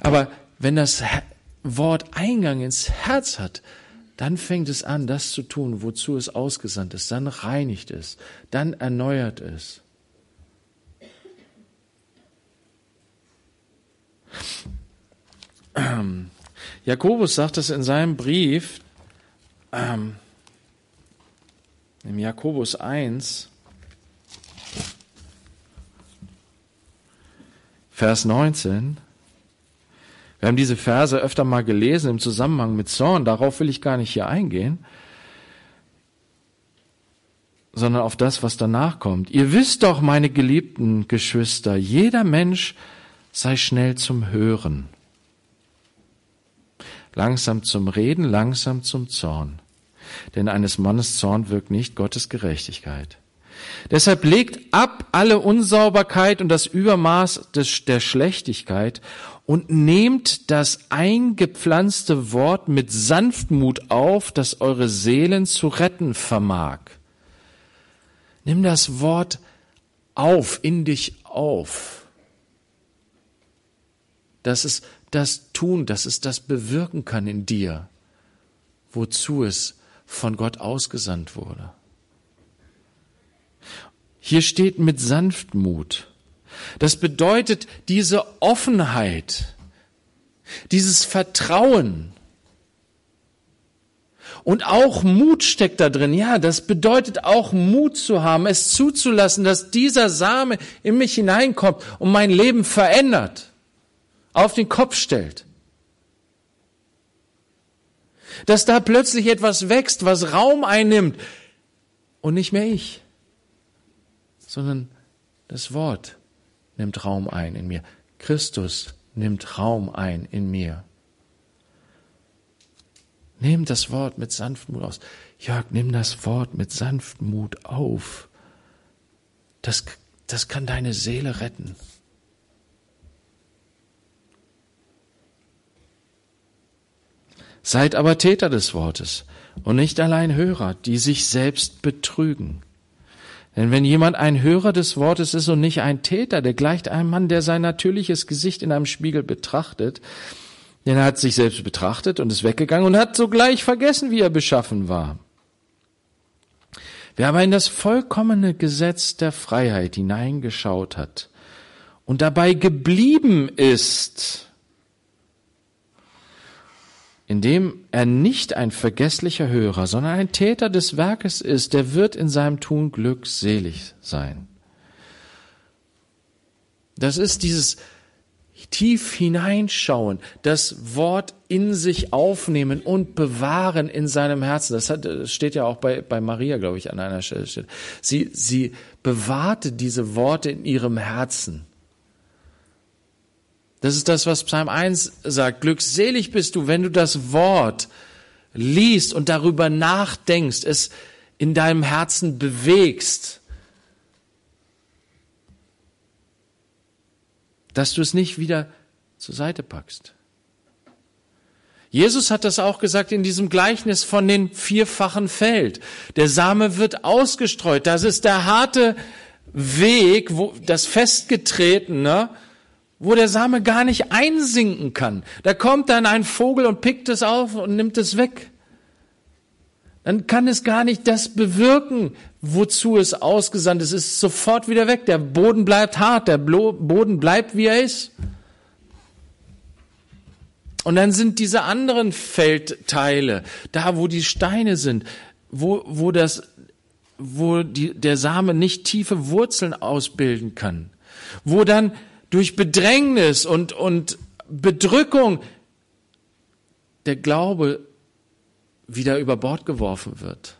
Aber wenn das Wort Eingang ins Herz hat, dann fängt es an, das zu tun, wozu es ausgesandt ist. Dann reinigt es, dann erneuert es. Jakobus sagt es in seinem Brief, ähm, im Jakobus 1, Vers 19. Wir haben diese Verse öfter mal gelesen im Zusammenhang mit Zorn. Darauf will ich gar nicht hier eingehen, sondern auf das, was danach kommt. Ihr wisst doch, meine geliebten Geschwister, jeder Mensch sei schnell zum Hören, langsam zum Reden, langsam zum Zorn denn eines Mannes Zorn wirkt nicht Gottes Gerechtigkeit. Deshalb legt ab alle Unsauberkeit und das Übermaß des, der Schlechtigkeit und nehmt das eingepflanzte Wort mit Sanftmut auf, das eure Seelen zu retten vermag. Nimm das Wort auf, in dich auf. Das ist das tun, dass es das bewirken kann in dir, wozu es von Gott ausgesandt wurde. Hier steht mit Sanftmut. Das bedeutet diese Offenheit, dieses Vertrauen. Und auch Mut steckt da drin. Ja, das bedeutet auch Mut zu haben, es zuzulassen, dass dieser Same in mich hineinkommt und mein Leben verändert, auf den Kopf stellt dass da plötzlich etwas wächst, was Raum einnimmt und nicht mehr ich, sondern das Wort nimmt Raum ein in mir. Christus nimmt Raum ein in mir. Nimm das Wort mit Sanftmut aus. Jörg, nimm das Wort mit Sanftmut auf. Das, das kann deine Seele retten. Seid aber Täter des Wortes und nicht allein Hörer, die sich selbst betrügen. Denn wenn jemand ein Hörer des Wortes ist und nicht ein Täter, der gleicht einem Mann, der sein natürliches Gesicht in einem Spiegel betrachtet, denn er hat sich selbst betrachtet und ist weggegangen und hat sogleich vergessen, wie er beschaffen war. Wer aber in das vollkommene Gesetz der Freiheit hineingeschaut hat und dabei geblieben ist, indem er nicht ein vergesslicher Hörer, sondern ein Täter des Werkes ist, der wird in seinem Tun glückselig sein. Das ist dieses tief hineinschauen, das Wort in sich aufnehmen und bewahren in seinem Herzen. Das, steht ja auch bei, bei Maria, glaube ich, an einer Stelle. Sie, sie bewahrte diese Worte in ihrem Herzen. Das ist das, was Psalm 1 sagt. Glückselig bist du, wenn du das Wort liest und darüber nachdenkst, es in deinem Herzen bewegst. Dass du es nicht wieder zur Seite packst. Jesus hat das auch gesagt in diesem Gleichnis von den vierfachen Feld. Der Same wird ausgestreut. Das ist der harte Weg, wo das festgetretene, wo der Same gar nicht einsinken kann. Da kommt dann ein Vogel und pickt es auf und nimmt es weg. Dann kann es gar nicht das bewirken, wozu es ausgesandt ist. Es ist sofort wieder weg. Der Boden bleibt hart, der Boden bleibt, wie er ist. Und dann sind diese anderen Feldteile, da wo die Steine sind, wo, wo das, wo die, der Same nicht tiefe Wurzeln ausbilden kann, wo dann durch Bedrängnis und, und Bedrückung der Glaube wieder über Bord geworfen wird.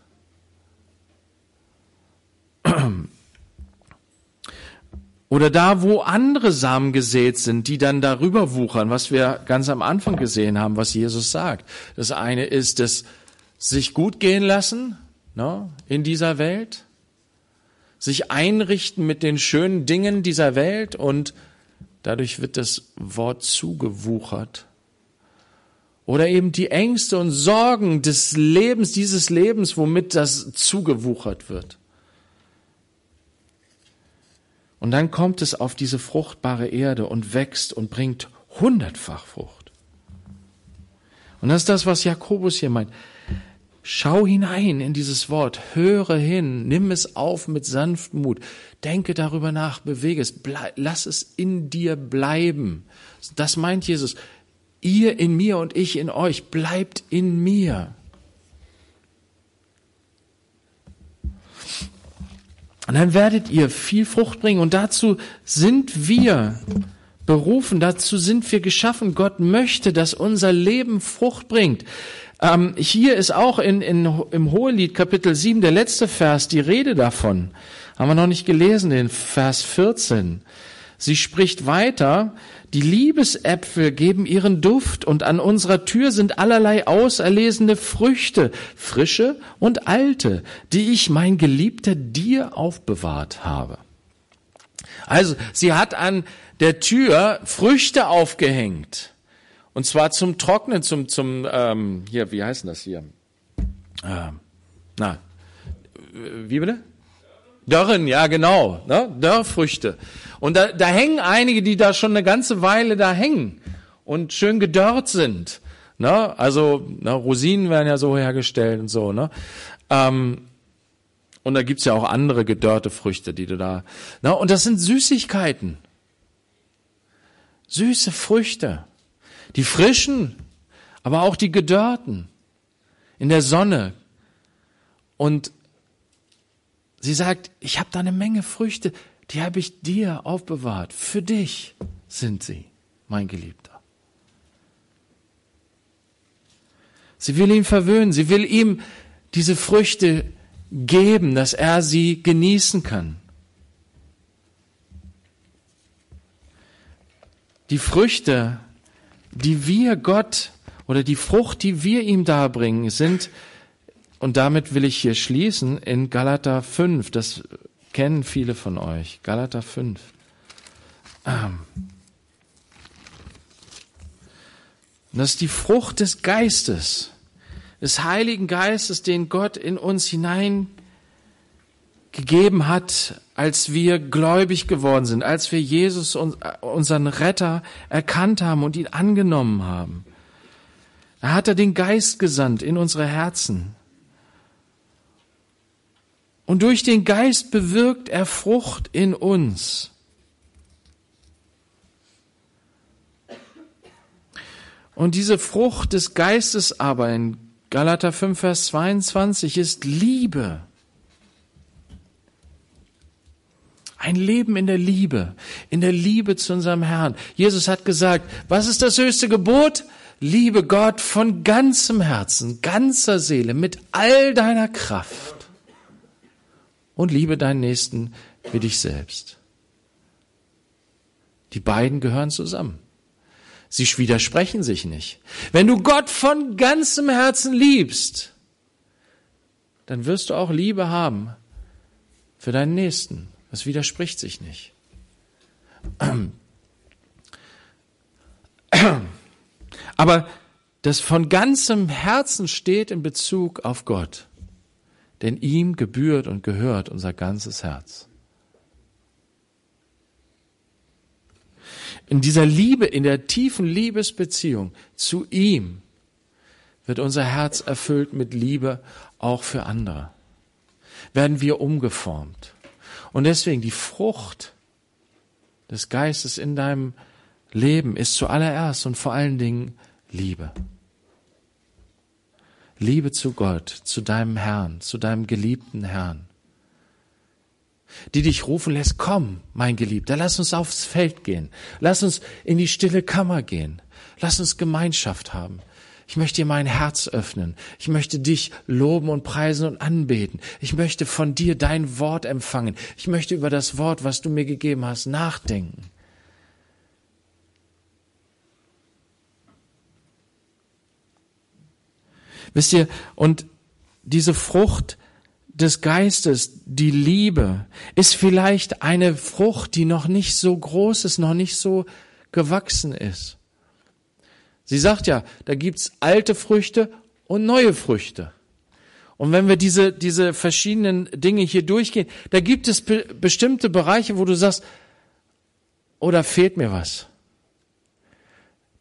(clears throat) Oder da, wo andere Samen gesät sind, die dann darüber wuchern, was wir ganz am Anfang gesehen haben, was Jesus sagt. Das eine ist das sich gut gehen lassen ne, in dieser Welt, sich einrichten mit den schönen Dingen dieser Welt und Dadurch wird das Wort zugewuchert. Oder eben die Ängste und Sorgen des Lebens, dieses Lebens, womit das zugewuchert wird. Und dann kommt es auf diese fruchtbare Erde und wächst und bringt hundertfach Frucht. Und das ist das, was Jakobus hier meint. Schau hinein in dieses Wort, höre hin, nimm es auf mit Sanftmut, denke darüber nach, bewege es, lass es in dir bleiben. Das meint Jesus. Ihr in mir und ich in euch, bleibt in mir. Und dann werdet ihr viel Frucht bringen. Und dazu sind wir berufen, dazu sind wir geschaffen. Gott möchte, dass unser Leben Frucht bringt. Ähm, hier ist auch in, in, im Hohelied Kapitel 7 der letzte Vers die Rede davon. Haben wir noch nicht gelesen, den Vers 14. Sie spricht weiter, die Liebesäpfel geben ihren Duft und an unserer Tür sind allerlei auserlesene Früchte, frische und alte, die ich, mein Geliebter, dir aufbewahrt habe. Also, sie hat an der Tür Früchte aufgehängt. Und zwar zum Trocknen, zum, zum, ähm, hier, wie heißt das hier? Ähm, na, wie bitte? Dörren, ja genau, ne? Dörrfrüchte. Und da, da hängen einige, die da schon eine ganze Weile da hängen und schön gedörrt sind. Ne? Also ne, Rosinen werden ja so hergestellt und so. Ne? Ähm, und da gibt's ja auch andere gedörrte Früchte, die du da. Ne? Und das sind Süßigkeiten. Süße Früchte. Die frischen, aber auch die gedörrten. In der Sonne. Und sie sagt, ich habe da eine Menge Früchte, die habe ich dir aufbewahrt. Für dich sind sie, mein Geliebter. Sie will ihn verwöhnen, sie will ihm diese Früchte geben, dass er sie genießen kann. Die Früchte die wir Gott oder die Frucht, die wir ihm darbringen, sind, und damit will ich hier schließen, in Galater 5, das kennen viele von euch. Galater 5. Ähm. Das ist die Frucht des Geistes, des Heiligen Geistes, den Gott in uns hineingegeben hat, als wir gläubig geworden sind, als wir Jesus, unseren Retter, erkannt haben und ihn angenommen haben. Da hat er den Geist gesandt in unsere Herzen. Und durch den Geist bewirkt er Frucht in uns. Und diese Frucht des Geistes aber in Galater 5, Vers 22 ist Liebe. Ein Leben in der Liebe, in der Liebe zu unserem Herrn. Jesus hat gesagt, was ist das höchste Gebot? Liebe Gott von ganzem Herzen, ganzer Seele, mit all deiner Kraft und liebe deinen Nächsten wie dich selbst. Die beiden gehören zusammen. Sie widersprechen sich nicht. Wenn du Gott von ganzem Herzen liebst, dann wirst du auch Liebe haben für deinen Nächsten. Das widerspricht sich nicht. Aber das von ganzem Herzen steht in Bezug auf Gott denn ihm gebührt und gehört unser ganzes Herz. In dieser Liebe, in der tiefen Liebesbeziehung zu ihm wird unser Herz erfüllt mit Liebe auch für andere. Werden wir umgeformt. Und deswegen die Frucht des Geistes in deinem Leben ist zuallererst und vor allen Dingen Liebe. Liebe zu Gott, zu deinem Herrn, zu deinem geliebten Herrn, die dich rufen lässt, komm, mein Geliebter, lass uns aufs Feld gehen, lass uns in die stille Kammer gehen, lass uns Gemeinschaft haben. Ich möchte dir mein Herz öffnen. Ich möchte dich loben und preisen und anbeten. Ich möchte von dir dein Wort empfangen. Ich möchte über das Wort, was du mir gegeben hast, nachdenken. Wisst ihr, und diese Frucht des Geistes, die Liebe, ist vielleicht eine Frucht, die noch nicht so groß ist, noch nicht so gewachsen ist. Sie sagt ja, da gibt's alte Früchte und neue Früchte. Und wenn wir diese, diese verschiedenen Dinge hier durchgehen, da gibt es be bestimmte Bereiche, wo du sagst, oder oh, fehlt mir was?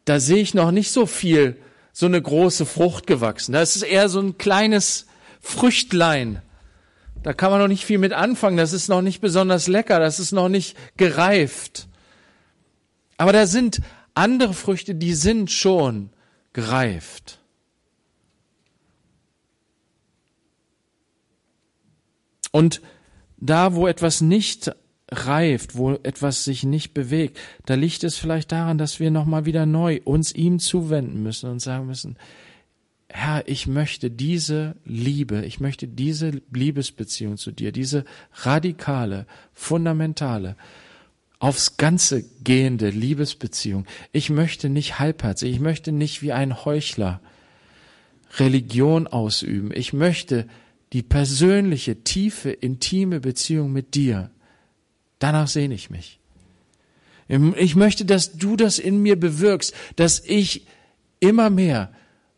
Da sehe ich noch nicht so viel so eine große Frucht gewachsen. Das ist eher so ein kleines Früchtlein. Da kann man noch nicht viel mit anfangen. Das ist noch nicht besonders lecker. Das ist noch nicht gereift. Aber da sind andere Früchte, die sind schon gereift. Und da, wo etwas nicht reift, wo etwas sich nicht bewegt, da liegt es vielleicht daran, dass wir nochmal wieder neu uns ihm zuwenden müssen und sagen müssen, Herr, ich möchte diese Liebe, ich möchte diese Liebesbeziehung zu dir, diese radikale, fundamentale, aufs Ganze gehende Liebesbeziehung. Ich möchte nicht halbherzig, ich möchte nicht wie ein Heuchler Religion ausüben. Ich möchte die persönliche, tiefe, intime Beziehung mit dir Danach sehne ich mich. Ich möchte, dass du das in mir bewirkst, dass ich immer mehr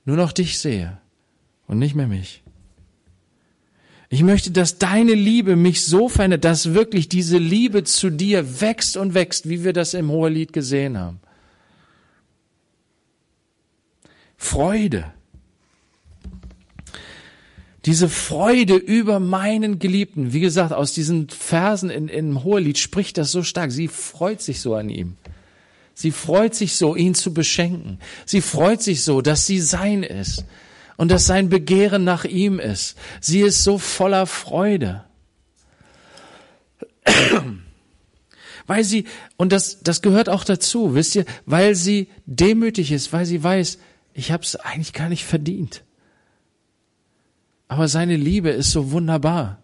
nur noch dich sehe und nicht mehr mich. Ich möchte, dass deine Liebe mich so verändert, dass wirklich diese Liebe zu dir wächst und wächst, wie wir das im Hohelied gesehen haben. Freude diese Freude über meinen Geliebten, wie gesagt, aus diesen Versen in, im Hohelied spricht das so stark. Sie freut sich so an ihm. Sie freut sich so, ihn zu beschenken. Sie freut sich so, dass sie sein ist und dass sein Begehren nach ihm ist. Sie ist so voller Freude. (clears throat) Weil sie, und das, das gehört auch dazu, wisst ihr, weil sie demütig ist, weil sie weiß, ich habe es eigentlich gar nicht verdient. Aber seine Liebe ist so wunderbar.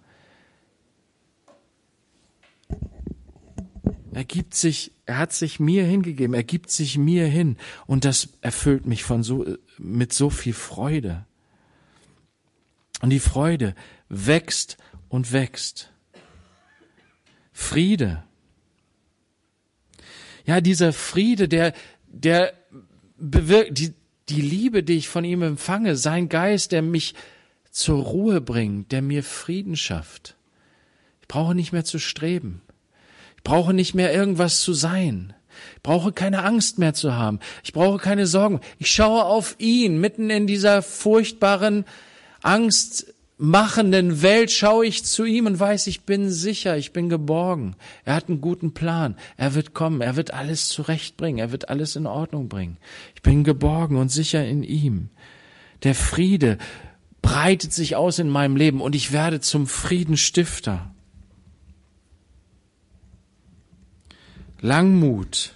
Er gibt sich, er hat sich mir hingegeben, er gibt sich mir hin und das erfüllt mich von so, mit so viel Freude. Und die Freude wächst und wächst. Friede. Ja, dieser Friede, der, der bewirkt, die, die Liebe, die ich von ihm empfange, sein Geist, der mich zur Ruhe bringt, der mir Frieden schafft. Ich brauche nicht mehr zu streben. Ich brauche nicht mehr irgendwas zu sein. Ich brauche keine Angst mehr zu haben. Ich brauche keine Sorgen. Ich schaue auf ihn mitten in dieser furchtbaren, angstmachenden Welt, schaue ich zu ihm und weiß, ich bin sicher, ich bin geborgen. Er hat einen guten Plan. Er wird kommen. Er wird alles zurechtbringen. Er wird alles in Ordnung bringen. Ich bin geborgen und sicher in ihm. Der Friede breitet sich aus in meinem Leben und ich werde zum Friedenstifter. Langmut,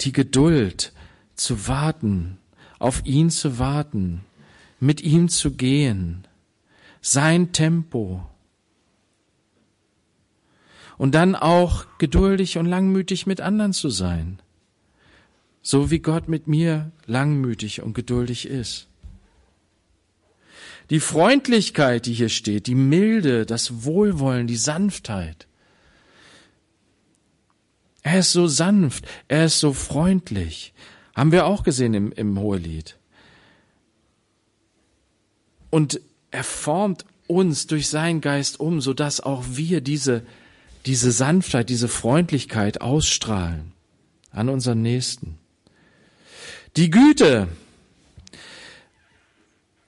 die Geduld zu warten, auf ihn zu warten, mit ihm zu gehen, sein Tempo. Und dann auch geduldig und langmütig mit anderen zu sein, so wie Gott mit mir langmütig und geduldig ist. Die Freundlichkeit, die hier steht, die Milde, das Wohlwollen, die Sanftheit, er ist so sanft, er ist so freundlich. Haben wir auch gesehen im, im Hohelied. Und er formt uns durch seinen Geist um, so dass auch wir diese, diese Sanftheit, diese Freundlichkeit ausstrahlen an unseren Nächsten. Die Güte.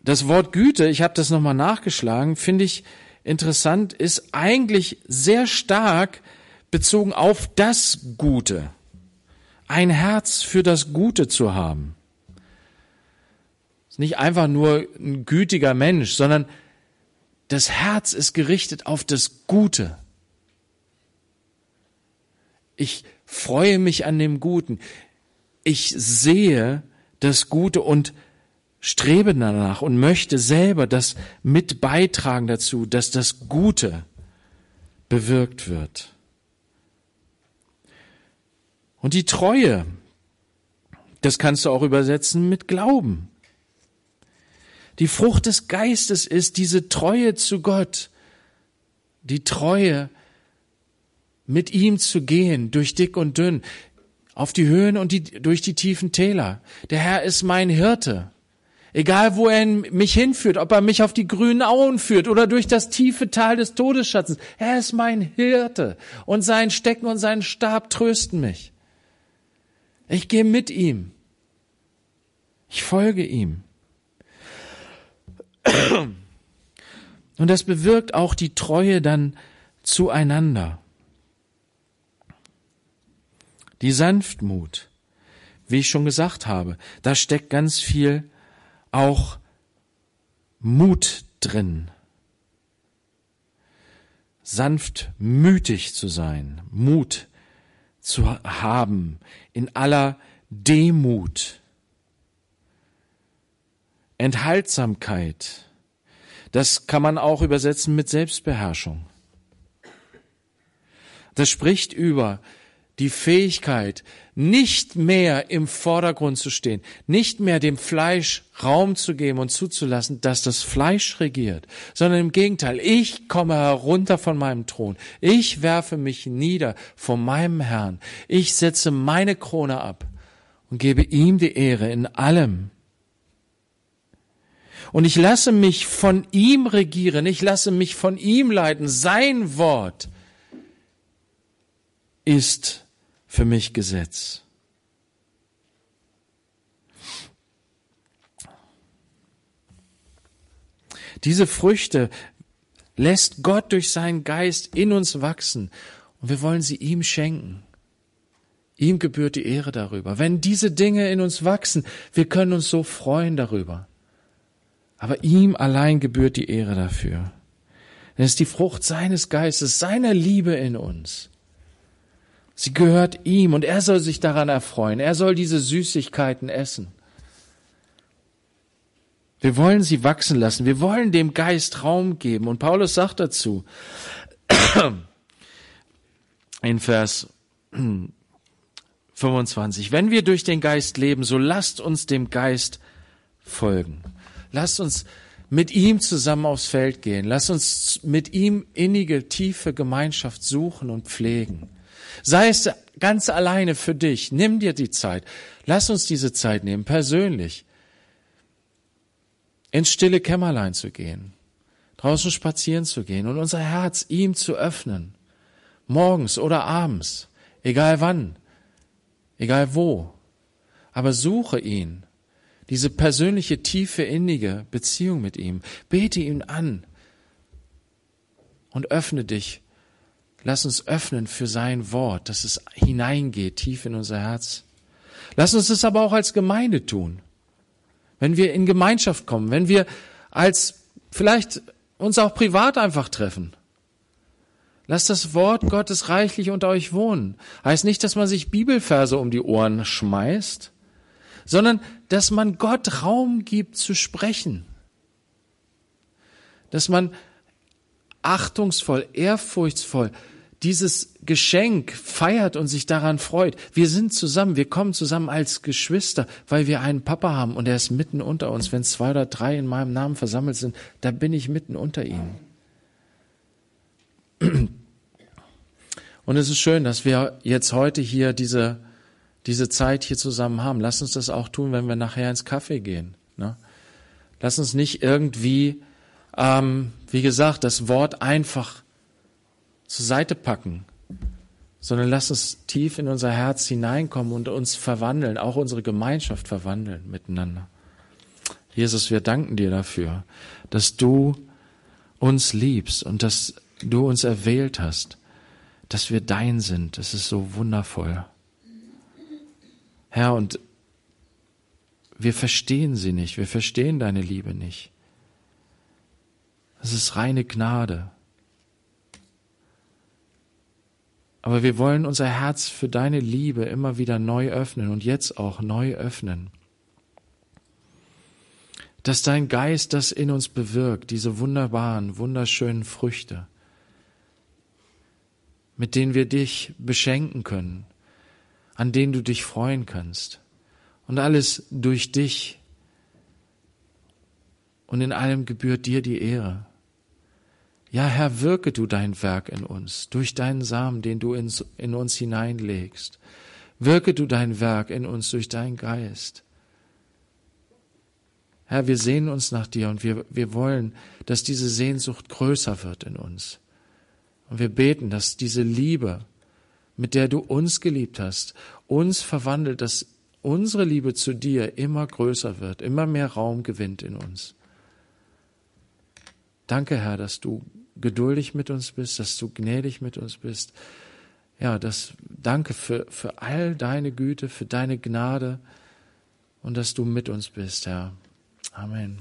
Das Wort Güte, ich habe das nochmal nachgeschlagen, finde ich interessant, ist eigentlich sehr stark bezogen auf das Gute. Ein Herz für das Gute zu haben. Ist nicht einfach nur ein gütiger Mensch, sondern das Herz ist gerichtet auf das Gute. Ich freue mich an dem Guten. Ich sehe das Gute und strebe danach und möchte selber das mit beitragen dazu, dass das Gute bewirkt wird. Und die Treue, das kannst du auch übersetzen mit Glauben. Die Frucht des Geistes ist diese Treue zu Gott, die Treue, mit ihm zu gehen, durch dick und dünn, auf die Höhen und die, durch die tiefen Täler. Der Herr ist mein Hirte. Egal wo er mich hinführt, ob er mich auf die grünen Auen führt oder durch das tiefe Tal des Todesschatzens. Er ist mein Hirte und sein Stecken und sein Stab trösten mich. Ich gehe mit ihm. Ich folge ihm. Und das bewirkt auch die Treue dann zueinander. Die Sanftmut, wie ich schon gesagt habe, da steckt ganz viel auch Mut drin. Sanftmütig zu sein, Mut zu haben, in aller Demut. Enthaltsamkeit. Das kann man auch übersetzen mit Selbstbeherrschung. Das spricht über die Fähigkeit, nicht mehr im Vordergrund zu stehen, nicht mehr dem Fleisch Raum zu geben und zuzulassen, dass das Fleisch regiert, sondern im Gegenteil, ich komme herunter von meinem Thron, ich werfe mich nieder vor meinem Herrn, ich setze meine Krone ab und gebe ihm die Ehre in allem. Und ich lasse mich von ihm regieren, ich lasse mich von ihm leiten, sein Wort ist für mich Gesetz. Diese Früchte lässt Gott durch seinen Geist in uns wachsen und wir wollen sie ihm schenken. Ihm gebührt die Ehre darüber. Wenn diese Dinge in uns wachsen, wir können uns so freuen darüber. Aber ihm allein gebührt die Ehre dafür. Es ist die Frucht seines Geistes, seiner Liebe in uns. Sie gehört ihm und er soll sich daran erfreuen. Er soll diese Süßigkeiten essen. Wir wollen sie wachsen lassen. Wir wollen dem Geist Raum geben. Und Paulus sagt dazu (clears throat) in Vers (clears throat) 25, wenn wir durch den Geist leben, so lasst uns dem Geist folgen. Lasst uns mit ihm zusammen aufs Feld gehen. Lass uns mit ihm innige, tiefe Gemeinschaft suchen und pflegen. Sei es ganz alleine für dich. Nimm dir die Zeit. Lass uns diese Zeit nehmen, persönlich. Ins stille Kämmerlein zu gehen. Draußen spazieren zu gehen und unser Herz ihm zu öffnen. Morgens oder abends. Egal wann. Egal wo. Aber suche ihn diese persönliche, tiefe, innige Beziehung mit ihm. Bete ihn an und öffne dich. Lass uns öffnen für sein Wort, dass es hineingeht tief in unser Herz. Lass uns es aber auch als Gemeinde tun. Wenn wir in Gemeinschaft kommen, wenn wir als vielleicht uns auch privat einfach treffen. Lass das Wort Gottes reichlich unter euch wohnen. Heißt nicht, dass man sich Bibelverse um die Ohren schmeißt, sondern dass man Gott Raum gibt zu sprechen. Dass man achtungsvoll, ehrfurchtsvoll dieses Geschenk feiert und sich daran freut. Wir sind zusammen, wir kommen zusammen als Geschwister, weil wir einen Papa haben und er ist mitten unter uns. Wenn zwei oder drei in meinem Namen versammelt sind, da bin ich mitten unter ihnen. Und es ist schön, dass wir jetzt heute hier diese diese Zeit hier zusammen haben. Lass uns das auch tun, wenn wir nachher ins Café gehen. Ne? Lass uns nicht irgendwie, ähm, wie gesagt, das Wort einfach zur Seite packen, sondern lass uns tief in unser Herz hineinkommen und uns verwandeln, auch unsere Gemeinschaft verwandeln miteinander. Jesus, wir danken dir dafür, dass du uns liebst und dass du uns erwählt hast, dass wir dein sind. Das ist so wundervoll. Herr, und wir verstehen sie nicht, wir verstehen deine Liebe nicht. Das ist reine Gnade. Aber wir wollen unser Herz für deine Liebe immer wieder neu öffnen und jetzt auch neu öffnen. Dass dein Geist das in uns bewirkt, diese wunderbaren, wunderschönen Früchte, mit denen wir dich beschenken können, an denen du dich freuen kannst. Und alles durch dich. Und in allem gebührt dir die Ehre. Ja, Herr, wirke du dein Werk in uns, durch deinen Samen, den du in, in uns hineinlegst. Wirke du dein Werk in uns durch deinen Geist. Herr, wir sehnen uns nach dir und wir, wir wollen, dass diese Sehnsucht größer wird in uns. Und wir beten, dass diese Liebe, mit der du uns geliebt hast, uns verwandelt, dass unsere Liebe zu dir immer größer wird, immer mehr Raum gewinnt in uns. Danke, Herr, dass du geduldig mit uns bist, dass du gnädig mit uns bist. Ja, das danke für, für all deine Güte, für deine Gnade und dass du mit uns bist, Herr. Amen.